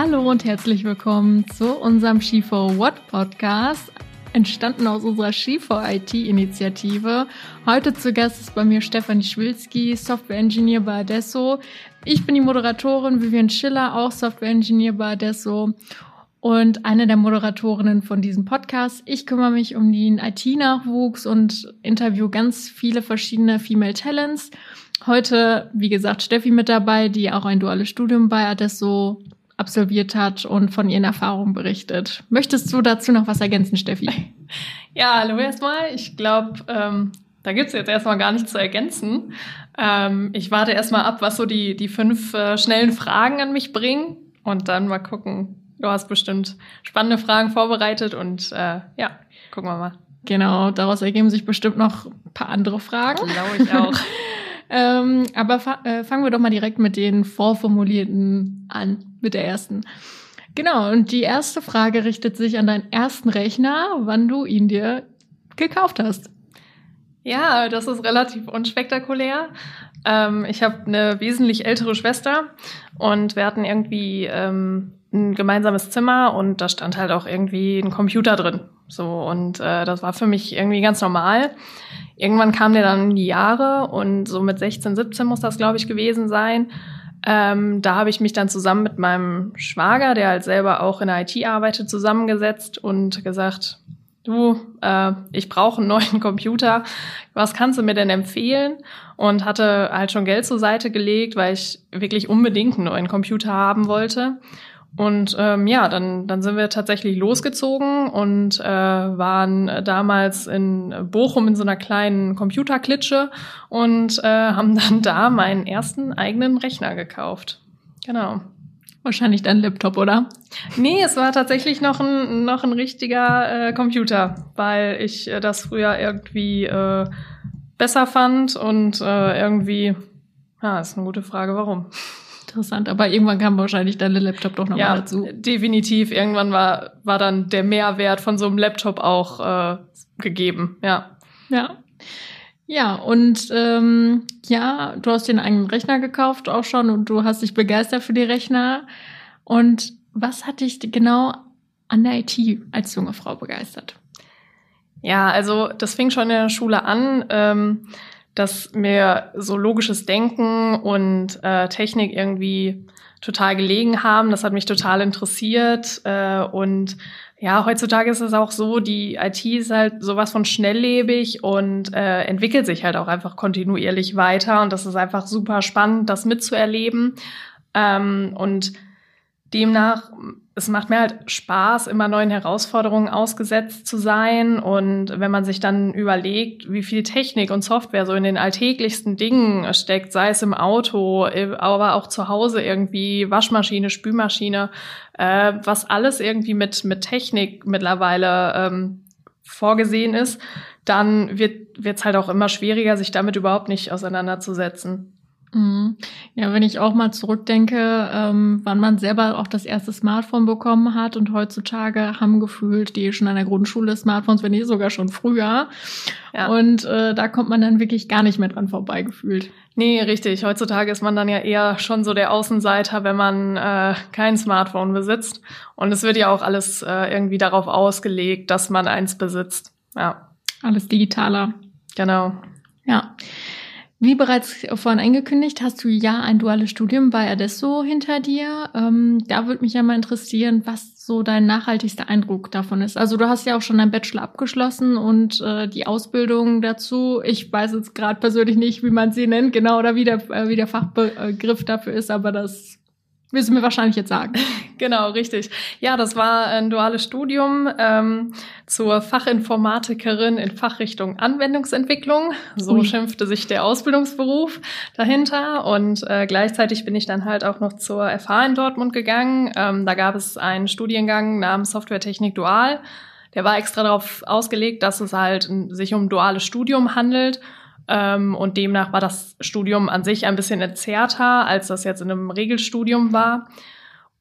Hallo und herzlich willkommen zu unserem Ski4 What Podcast, entstanden aus unserer Ski4 IT-Initiative. Heute zu Gast ist bei mir Stefanie Schwilski, Software Engineer bei Adesso. Ich bin die Moderatorin Vivian Schiller, auch Software Engineer bei Adesso und eine der Moderatorinnen von diesem Podcast. Ich kümmere mich um den IT-Nachwuchs und interview ganz viele verschiedene Female Talents. Heute, wie gesagt, Steffi mit dabei, die auch ein duales Studium bei Adesso absolviert hat und von ihren Erfahrungen berichtet. Möchtest du dazu noch was ergänzen, Steffi? Ja, hallo erstmal. Ich glaube, ähm, da gibt's jetzt erstmal gar nichts zu ergänzen. Ähm, ich warte erstmal ab, was so die, die fünf äh, schnellen Fragen an mich bringen und dann mal gucken. Du hast bestimmt spannende Fragen vorbereitet und äh, ja, gucken wir mal. Genau, daraus ergeben sich bestimmt noch ein paar andere Fragen. Glaube ich auch. ähm, aber fa äh, fangen wir doch mal direkt mit den vorformulierten an mit der ersten. Genau, und die erste Frage richtet sich an deinen ersten Rechner, wann du ihn dir gekauft hast. Ja, das ist relativ unspektakulär. Ähm, ich habe eine wesentlich ältere Schwester und wir hatten irgendwie ähm, ein gemeinsames Zimmer und da stand halt auch irgendwie ein Computer drin. So und äh, das war für mich irgendwie ganz normal. Irgendwann kam der dann in die Jahre und so mit 16, 17 muss das glaube ich gewesen sein. Ähm, da habe ich mich dann zusammen mit meinem Schwager, der halt selber auch in der IT arbeitet, zusammengesetzt und gesagt, du, äh, ich brauche einen neuen Computer, was kannst du mir denn empfehlen? Und hatte halt schon Geld zur Seite gelegt, weil ich wirklich unbedingt einen neuen Computer haben wollte. Und ähm, ja, dann, dann sind wir tatsächlich losgezogen und äh, waren damals in Bochum in so einer kleinen Computerklitsche und äh, haben dann da meinen ersten eigenen Rechner gekauft. Genau. Wahrscheinlich dein Laptop, oder? Nee, es war tatsächlich noch ein, noch ein richtiger äh, Computer, weil ich äh, das früher irgendwie äh, besser fand und äh, irgendwie, ja, ist eine gute Frage, warum. Interessant, aber irgendwann kam wahrscheinlich dein Laptop doch nochmal ja, dazu. Definitiv, irgendwann war, war dann der Mehrwert von so einem Laptop auch äh, gegeben, ja. Ja. Ja, und ähm, ja, du hast den eigenen Rechner gekauft auch schon und du hast dich begeistert für die Rechner. Und was hat dich genau an der IT als junge Frau begeistert? Ja, also das fing schon in der Schule an, ähm, dass mir so logisches Denken und äh, Technik irgendwie total gelegen haben. Das hat mich total interessiert äh, und ja, heutzutage ist es auch so, die IT ist halt sowas von schnelllebig und äh, entwickelt sich halt auch einfach kontinuierlich weiter und das ist einfach super spannend, das mitzuerleben. Ähm, und demnach, es macht mir halt Spaß, immer neuen Herausforderungen ausgesetzt zu sein. Und wenn man sich dann überlegt, wie viel Technik und Software so in den alltäglichsten Dingen steckt, sei es im Auto, aber auch zu Hause irgendwie Waschmaschine, Spülmaschine, äh, was alles irgendwie mit, mit Technik mittlerweile ähm, vorgesehen ist, dann wird es halt auch immer schwieriger, sich damit überhaupt nicht auseinanderzusetzen. Mhm. Ja, wenn ich auch mal zurückdenke, ähm, wann man selber auch das erste Smartphone bekommen hat und heutzutage haben gefühlt die schon an der Grundschule Smartphones, wenn nicht sogar schon früher. Ja. Und äh, da kommt man dann wirklich gar nicht mehr dran vorbei gefühlt. Nee, richtig. Heutzutage ist man dann ja eher schon so der Außenseiter, wenn man äh, kein Smartphone besitzt. Und es wird ja auch alles äh, irgendwie darauf ausgelegt, dass man eins besitzt. Ja. Alles digitaler. Genau. Ja. Wie bereits vorhin angekündigt, hast du ja ein duales Studium bei Adesso hinter dir. Ähm, da würde mich ja mal interessieren, was so dein nachhaltigster Eindruck davon ist. Also du hast ja auch schon deinen Bachelor abgeschlossen und äh, die Ausbildung dazu. Ich weiß jetzt gerade persönlich nicht, wie man sie nennt, genau, oder wie der, äh, wie der Fachbegriff dafür ist, aber das Willst du mir wahrscheinlich jetzt sagen. Genau, richtig. Ja, das war ein duales Studium ähm, zur Fachinformatikerin in Fachrichtung Anwendungsentwicklung. So Ui. schimpfte sich der Ausbildungsberuf dahinter. Und äh, gleichzeitig bin ich dann halt auch noch zur FH in Dortmund gegangen. Ähm, da gab es einen Studiengang namens Softwaretechnik Dual. Der war extra darauf ausgelegt, dass es halt sich um duales Studium handelt ähm, und demnach war das Studium an sich ein bisschen entzerrter, als das jetzt in einem Regelstudium war.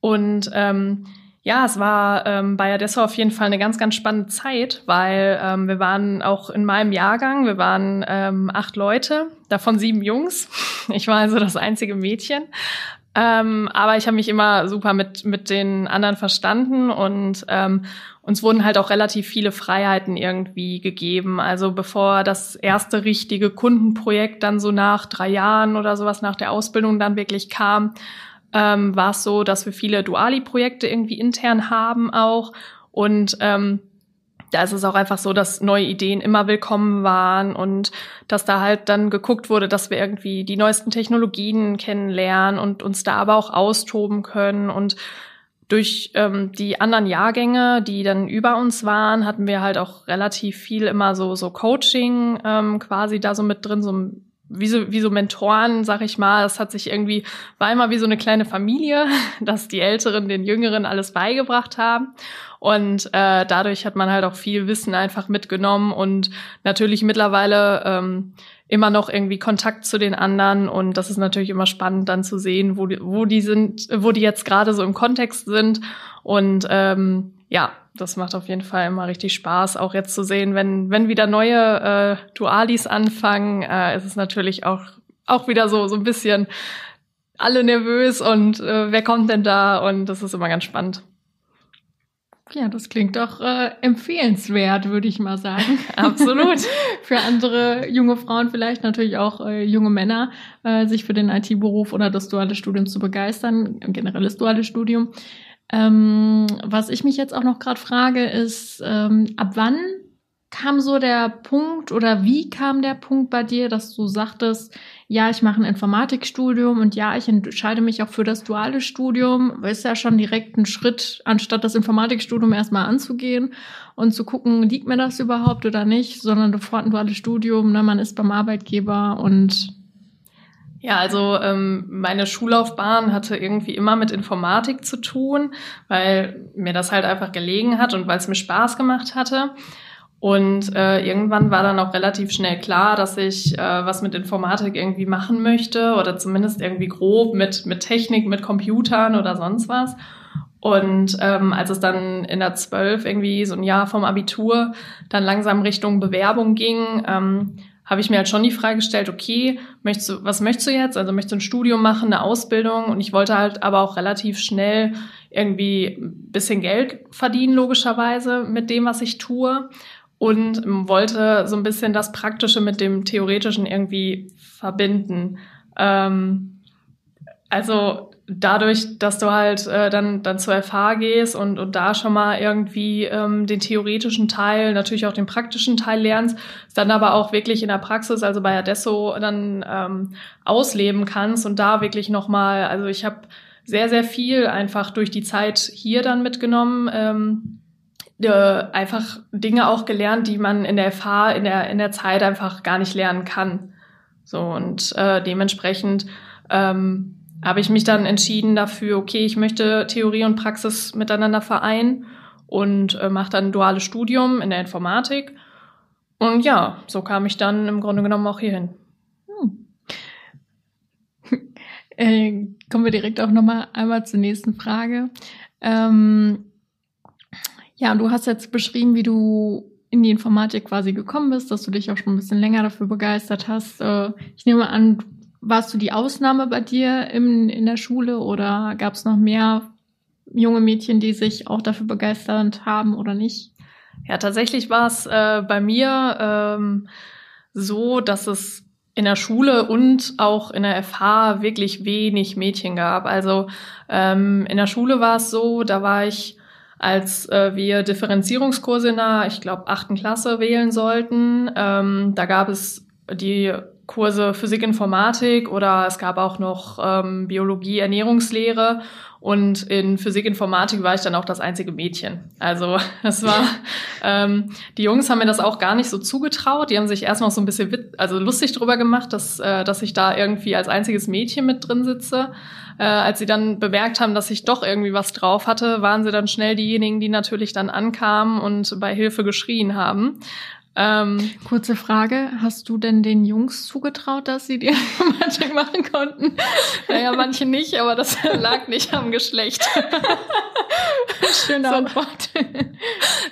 Und ähm, ja, es war ähm, bei Adesso auf jeden Fall eine ganz, ganz spannende Zeit, weil ähm, wir waren auch in meinem Jahrgang, wir waren ähm, acht Leute, davon sieben Jungs. Ich war also das einzige Mädchen. Ähm, aber ich habe mich immer super mit, mit den anderen verstanden und ähm, uns wurden halt auch relativ viele Freiheiten irgendwie gegeben. Also bevor das erste richtige Kundenprojekt dann so nach drei Jahren oder sowas nach der Ausbildung dann wirklich kam, ähm, war es so, dass wir viele Duali-Projekte irgendwie intern haben auch und ähm, da ist es auch einfach so, dass neue Ideen immer willkommen waren und dass da halt dann geguckt wurde, dass wir irgendwie die neuesten Technologien kennenlernen und uns da aber auch austoben können. Und durch ähm, die anderen Jahrgänge, die dann über uns waren, hatten wir halt auch relativ viel immer so, so Coaching ähm, quasi da so mit drin, so wie so, wie so Mentoren, sag ich mal. Das hat sich irgendwie, war immer wie so eine kleine Familie, dass die Älteren den Jüngeren alles beigebracht haben. Und äh, dadurch hat man halt auch viel Wissen einfach mitgenommen und natürlich mittlerweile ähm, immer noch irgendwie Kontakt zu den anderen. Und das ist natürlich immer spannend dann zu sehen, wo die, wo die sind, wo die jetzt gerade so im Kontext sind. Und ähm, ja, das macht auf jeden Fall immer richtig Spaß, auch jetzt zu sehen, wenn, wenn wieder neue äh, Dualis anfangen, äh, ist es natürlich auch, auch wieder so, so ein bisschen alle nervös und äh, wer kommt denn da? Und das ist immer ganz spannend. Ja, das klingt doch äh, empfehlenswert, würde ich mal sagen. Absolut. für andere junge Frauen, vielleicht natürlich auch äh, junge Männer, äh, sich für den IT-Beruf oder das duale Studium zu begeistern, ein generelles duales Studium. Ähm, was ich mich jetzt auch noch gerade frage, ist, ähm, ab wann kam so der Punkt oder wie kam der Punkt bei dir, dass du sagtest, ja, ich mache ein Informatikstudium und ja, ich entscheide mich auch für das duale Studium, ist ja schon direkt ein Schritt, anstatt das Informatikstudium erstmal anzugehen und zu gucken, liegt mir das überhaupt oder nicht, sondern sofort ein duales Studium, ne, man ist beim Arbeitgeber und ja, also ähm, meine Schullaufbahn hatte irgendwie immer mit Informatik zu tun, weil mir das halt einfach gelegen hat und weil es mir Spaß gemacht hatte. Und äh, irgendwann war dann auch relativ schnell klar, dass ich äh, was mit Informatik irgendwie machen möchte oder zumindest irgendwie grob mit, mit Technik, mit Computern oder sonst was. Und ähm, als es dann in der zwölf irgendwie so ein Jahr vom Abitur dann langsam Richtung Bewerbung ging, ähm, habe ich mir halt schon die Frage gestellt, okay, möchtest du, was möchtest du jetzt? Also möchtest du ein Studium machen, eine Ausbildung? Und ich wollte halt aber auch relativ schnell irgendwie ein bisschen Geld verdienen, logischerweise, mit dem, was ich tue. Und wollte so ein bisschen das Praktische mit dem Theoretischen irgendwie verbinden. Ähm, also dadurch, dass du halt äh, dann, dann zur FH gehst und, und da schon mal irgendwie ähm, den theoretischen Teil, natürlich auch den praktischen Teil lernst, dann aber auch wirklich in der Praxis, also bei Adesso, dann ähm, ausleben kannst und da wirklich nochmal, also ich habe sehr, sehr viel einfach durch die Zeit hier dann mitgenommen. Ähm, äh, einfach Dinge auch gelernt, die man in der FH in der, in der Zeit einfach gar nicht lernen kann. So und äh, dementsprechend ähm, habe ich mich dann entschieden dafür, okay, ich möchte Theorie und Praxis miteinander vereinen und äh, mache dann ein duales Studium in der Informatik. Und ja, so kam ich dann im Grunde genommen auch hierhin. Hm. Äh, kommen wir direkt auch nochmal einmal zur nächsten Frage. Ähm, ja, du hast jetzt beschrieben, wie du in die Informatik quasi gekommen bist, dass du dich auch schon ein bisschen länger dafür begeistert hast. Äh, ich nehme an, warst du die Ausnahme bei dir in, in der Schule oder gab es noch mehr junge Mädchen, die sich auch dafür begeistert haben oder nicht? Ja, tatsächlich war es äh, bei mir ähm, so, dass es in der Schule und auch in der FH wirklich wenig Mädchen gab. Also ähm, in der Schule war es so, da war ich, als äh, wir Differenzierungskurse in der, ich glaube, achten Klasse wählen sollten, ähm, da gab es die Kurse Physik, Informatik oder es gab auch noch ähm, Biologie, Ernährungslehre. Und in Physik, Informatik war ich dann auch das einzige Mädchen. Also es war, ähm, die Jungs haben mir das auch gar nicht so zugetraut. Die haben sich erst noch so ein bisschen wit also lustig drüber gemacht, dass, äh, dass ich da irgendwie als einziges Mädchen mit drin sitze. Äh, als sie dann bemerkt haben, dass ich doch irgendwie was drauf hatte, waren sie dann schnell diejenigen, die natürlich dann ankamen und bei Hilfe geschrien haben. Ähm, Kurze Frage, hast du denn den Jungs zugetraut, dass sie die Informatik machen konnten? Naja, manche nicht, aber das lag nicht am Geschlecht. Schöne Antwort.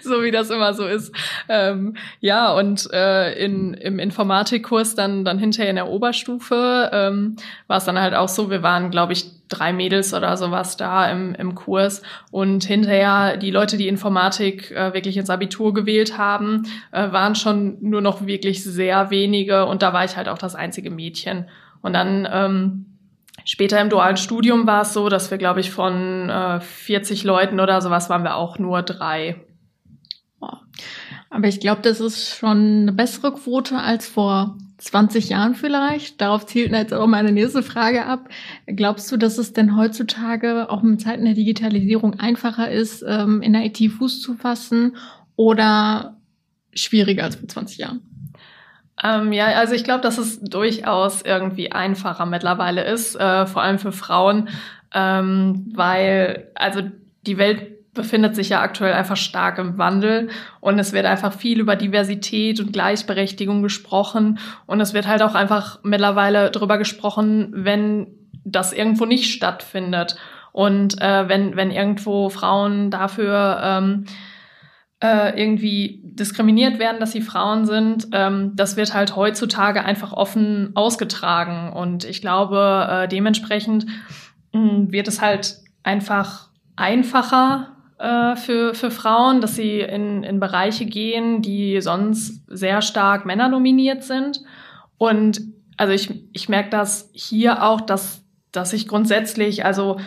so wie das immer so ist. Ähm, ja, und äh, in, im Informatikkurs dann, dann hinterher in der Oberstufe ähm, war es dann halt auch so, wir waren, glaube ich, drei Mädels oder sowas da im, im Kurs. Und hinterher die Leute, die Informatik äh, wirklich ins Abitur gewählt haben, äh, waren schon nur noch wirklich sehr wenige. Und da war ich halt auch das einzige Mädchen. Und dann ähm, Später im dualen Studium war es so, dass wir, glaube ich, von äh, 40 Leuten oder sowas waren wir auch nur drei. Aber ich glaube, das ist schon eine bessere Quote als vor 20 Jahren vielleicht. Darauf zielt jetzt auch meine nächste Frage ab. Glaubst du, dass es denn heutzutage auch in Zeiten der Digitalisierung einfacher ist, ähm, in der IT Fuß zu fassen oder schwieriger als vor 20 Jahren? Ähm, ja, also ich glaube, dass es durchaus irgendwie einfacher mittlerweile ist, äh, vor allem für Frauen, ähm, weil also die Welt befindet sich ja aktuell einfach stark im Wandel und es wird einfach viel über Diversität und Gleichberechtigung gesprochen und es wird halt auch einfach mittlerweile darüber gesprochen, wenn das irgendwo nicht stattfindet und äh, wenn wenn irgendwo Frauen dafür ähm, äh, irgendwie diskriminiert werden, dass sie Frauen sind, ähm, das wird halt heutzutage einfach offen ausgetragen. Und ich glaube, äh, dementsprechend mh, hm, wird es halt einfach einfacher äh, für, für Frauen, dass sie in, in Bereiche gehen, die sonst sehr stark männernominiert sind. Und also ich, ich merke das hier auch, dass, dass ich grundsätzlich, also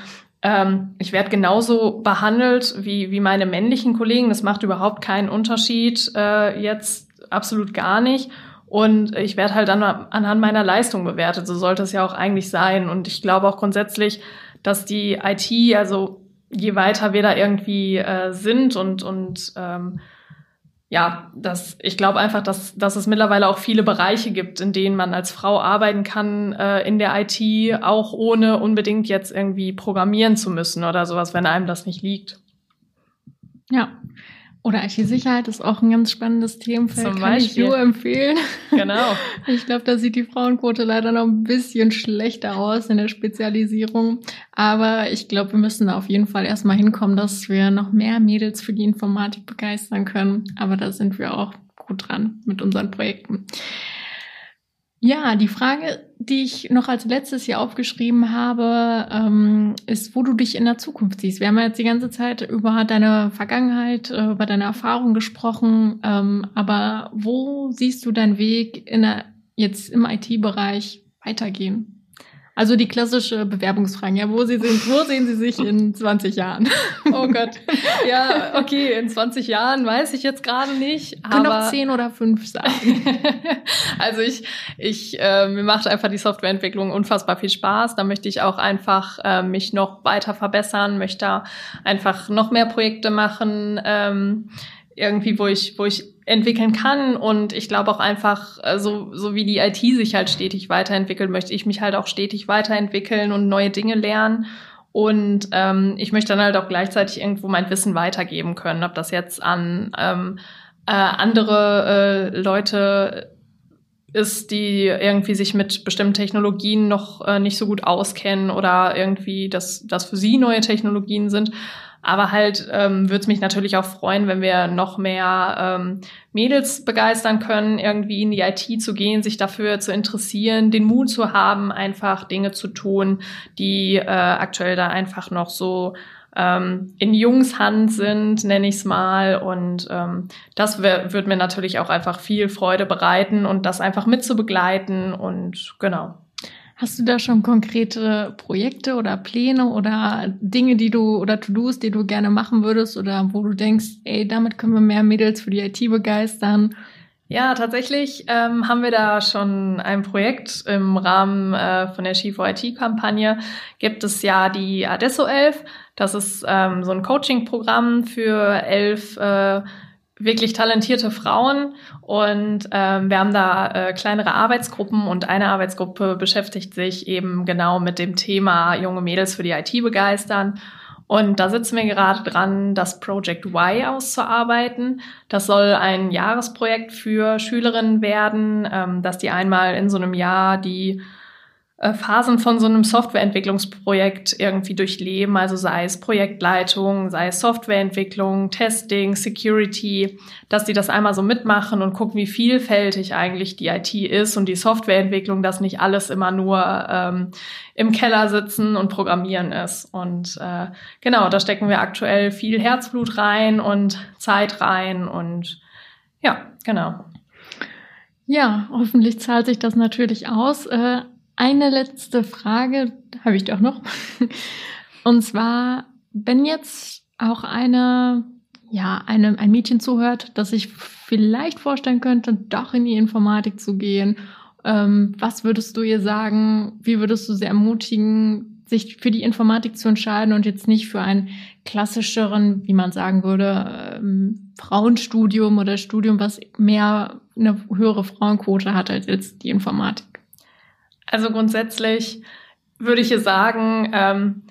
ähm, ich werde genauso behandelt wie, wie meine männlichen Kollegen. Das macht überhaupt keinen Unterschied äh, jetzt absolut gar nicht. Und ich werde halt dann anhand meiner Leistung bewertet. So sollte es ja auch eigentlich sein. Und ich glaube auch grundsätzlich, dass die IT, also je weiter wir da irgendwie äh, sind und, und ähm, ja, das, ich glaube einfach, dass, dass es mittlerweile auch viele Bereiche gibt, in denen man als Frau arbeiten kann äh, in der IT, auch ohne unbedingt jetzt irgendwie programmieren zu müssen oder sowas, wenn einem das nicht liegt. Ja, oder IT-Sicherheit ist auch ein ganz spannendes Themenfeld. Zum Kann Beispiel. ich nur empfehlen. Genau. Ich glaube, da sieht die Frauenquote leider noch ein bisschen schlechter aus in der Spezialisierung. Aber ich glaube, wir müssen da auf jeden Fall erstmal hinkommen, dass wir noch mehr Mädels für die Informatik begeistern können. Aber da sind wir auch gut dran mit unseren Projekten. Ja, die Frage, die ich noch als letztes hier aufgeschrieben habe, ähm, ist, wo du dich in der Zukunft siehst. Wir haben ja jetzt die ganze Zeit über deine Vergangenheit, äh, über deine Erfahrung gesprochen, ähm, aber wo siehst du deinen Weg in der, jetzt im IT-Bereich weitergehen? Also die klassische Bewerbungsfrage, ja, wo Sie sind, wo sehen Sie sich in 20 Jahren? Oh Gott. Ja, okay, in 20 Jahren weiß ich jetzt gerade nicht. Können noch 10 oder 5 sagen. also ich, ich, äh, mir macht einfach die Softwareentwicklung unfassbar viel Spaß. Da möchte ich auch einfach äh, mich noch weiter verbessern, möchte einfach noch mehr Projekte machen, ähm, irgendwie, wo ich, wo ich entwickeln kann. Und ich glaube auch einfach, äh, so, so wie die IT sich halt stetig weiterentwickelt, möchte ich mich halt auch stetig weiterentwickeln und neue Dinge lernen. Und ähm, ich möchte dann halt auch gleichzeitig irgendwo mein Wissen weitergeben können, ob das jetzt an ähm, äh, andere äh, Leute ist, die irgendwie sich mit bestimmten Technologien noch äh, nicht so gut auskennen oder irgendwie, dass das für sie neue Technologien sind. Aber halt ähm, würde es mich natürlich auch freuen, wenn wir noch mehr ähm, Mädels begeistern können, irgendwie in die IT zu gehen, sich dafür zu interessieren, den Mut zu haben, einfach Dinge zu tun, die äh, aktuell da einfach noch so ähm, in Jungs Hand sind, nenne ich es mal. Und ähm, das wird mir natürlich auch einfach viel Freude bereiten und das einfach mitzubegleiten und genau. Hast du da schon konkrete Projekte oder Pläne oder Dinge, die du oder To-Dos, die du gerne machen würdest oder wo du denkst, ey, damit können wir mehr Mädels für die IT begeistern? Ja, tatsächlich ähm, haben wir da schon ein Projekt im Rahmen äh, von der Chief IT-Kampagne. Gibt es ja die Adesso 11. Das ist ähm, so ein Coaching-Programm für elf äh, wirklich talentierte Frauen und ähm, wir haben da äh, kleinere Arbeitsgruppen und eine Arbeitsgruppe beschäftigt sich eben genau mit dem Thema junge Mädels für die IT begeistern. Und da sitzen wir gerade dran, das Project Y auszuarbeiten. Das soll ein Jahresprojekt für Schülerinnen werden, ähm, dass die einmal in so einem Jahr die Phasen von so einem Softwareentwicklungsprojekt irgendwie durchleben, also sei es Projektleitung, sei es Softwareentwicklung, Testing, Security, dass die das einmal so mitmachen und gucken, wie vielfältig eigentlich die IT ist und die Softwareentwicklung, dass nicht alles immer nur ähm, im Keller sitzen und programmieren ist. Und äh, genau, da stecken wir aktuell viel Herzblut rein und Zeit rein und ja, genau. Ja, hoffentlich zahlt sich das natürlich aus. Äh, eine letzte Frage habe ich doch noch. Und zwar, wenn jetzt auch eine, ja, eine, ein Mädchen zuhört, das sich vielleicht vorstellen könnte, doch in die Informatik zu gehen, ähm, was würdest du ihr sagen? Wie würdest du sie ermutigen, sich für die Informatik zu entscheiden und jetzt nicht für einen klassischeren, wie man sagen würde, ähm, Frauenstudium oder Studium, was mehr eine höhere Frauenquote hat als jetzt die Informatik? Also grundsätzlich würde ich hier sagen, ähm,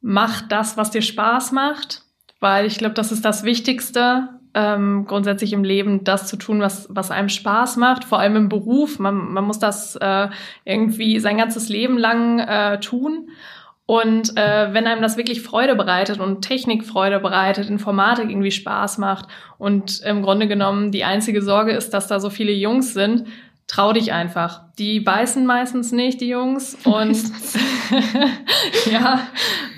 mach das, was dir Spaß macht, weil ich glaube, das ist das Wichtigste, ähm, grundsätzlich im Leben, das zu tun, was, was einem Spaß macht, vor allem im Beruf. Man, man muss das äh, irgendwie sein ganzes Leben lang äh, tun. Und äh, wenn einem das wirklich Freude bereitet und Technik Freude bereitet, Informatik irgendwie Spaß macht und im Grunde genommen die einzige Sorge ist, dass da so viele Jungs sind, trau dich einfach. Die beißen meistens nicht, die Jungs. Und ja,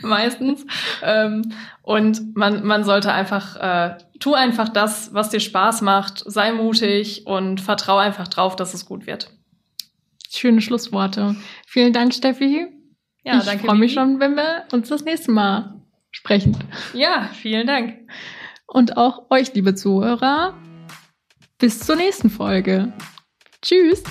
meistens. Ähm, und man, man sollte einfach, äh, tu einfach das, was dir Spaß macht, sei mutig und vertrau einfach drauf, dass es gut wird. Schöne Schlussworte. Vielen Dank, Steffi. Ja, ich danke. Ich freue mich schon, wenn wir uns das nächste Mal sprechen. Ja, vielen Dank. Und auch euch, liebe Zuhörer. Bis zur nächsten Folge. Tschüss.